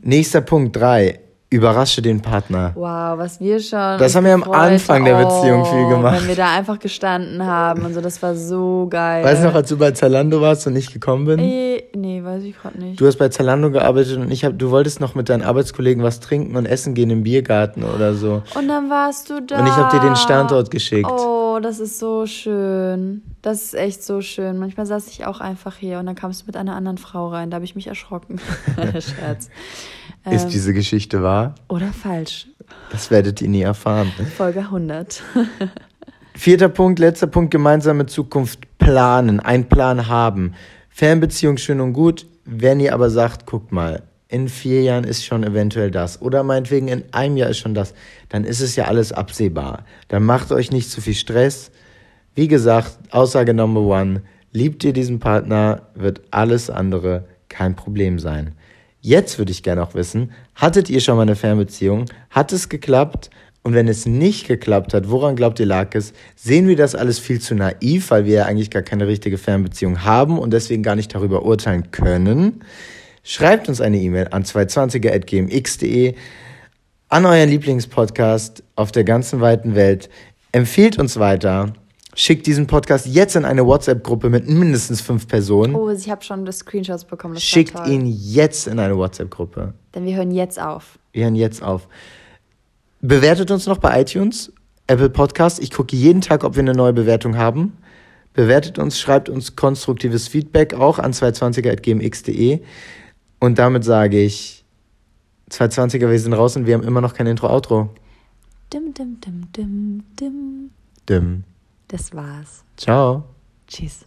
Nächster Punkt drei. Überrasche den Partner. Wow, was wir schon. Das haben wir am Anfang der Beziehung viel gemacht. Wenn wir da einfach gestanden haben und so, das war so geil. Weißt du noch, als du bei Zalando warst und ich gekommen bin? Äh, nee, weiß ich gerade nicht. Du hast bei Zalando gearbeitet und ich hab, du wolltest noch mit deinen Arbeitskollegen was trinken und essen gehen im Biergarten oder so. Und dann warst du da. Und ich habe dir den Standort geschickt. Oh, das ist so schön. Das ist echt so schön. Manchmal saß ich auch einfach hier und dann kamst du mit einer anderen Frau rein. Da habe ich mich erschrocken. Scherz. Ist Ähm, diese Geschichte wahr? oder falsch. Das werdet ihr nie erfahren. Folge 100. Vierter Punkt, letzter Punkt, gemeinsame Zukunft planen, einen Plan haben. Fernbeziehung schön und gut, wenn ihr aber sagt, guckt mal, in vier Jahren ist schon eventuell das oder meinetwegen in einem Jahr ist schon das, dann ist es ja alles absehbar. Dann macht euch nicht zu viel Stress. Wie gesagt, Aussage Number One, liebt ihr diesen Partner, wird alles andere kein Problem sein. Jetzt würde ich gerne auch wissen, hattet ihr schon mal eine Fernbeziehung? Hat es geklappt? Und wenn es nicht geklappt hat, woran glaubt ihr lag es? Sehen wir das alles viel zu naiv, weil wir ja eigentlich gar keine richtige Fernbeziehung haben und deswegen gar nicht darüber urteilen können? Schreibt uns eine E-Mail an 220er.gmx.de, an euren Lieblingspodcast auf der ganzen weiten Welt. Empfehlt uns weiter. Schickt diesen Podcast jetzt in eine WhatsApp-Gruppe mit mindestens fünf Personen. Oh, ich habe schon das Screenshots bekommen. Das Schickt ihn jetzt in eine WhatsApp-Gruppe. Denn wir hören jetzt auf. Wir hören jetzt auf. Bewertet uns noch bei iTunes, Apple Podcast. Ich gucke jeden Tag, ob wir eine neue Bewertung haben. Bewertet uns, schreibt uns konstruktives Feedback auch an 220er.gmx.de. Und damit sage ich, 220er, wir sind raus und wir haben immer noch kein Intro-Outro. Dim, dim, dim, dim, dim. Dim. Das war's. Ciao. Tschüss.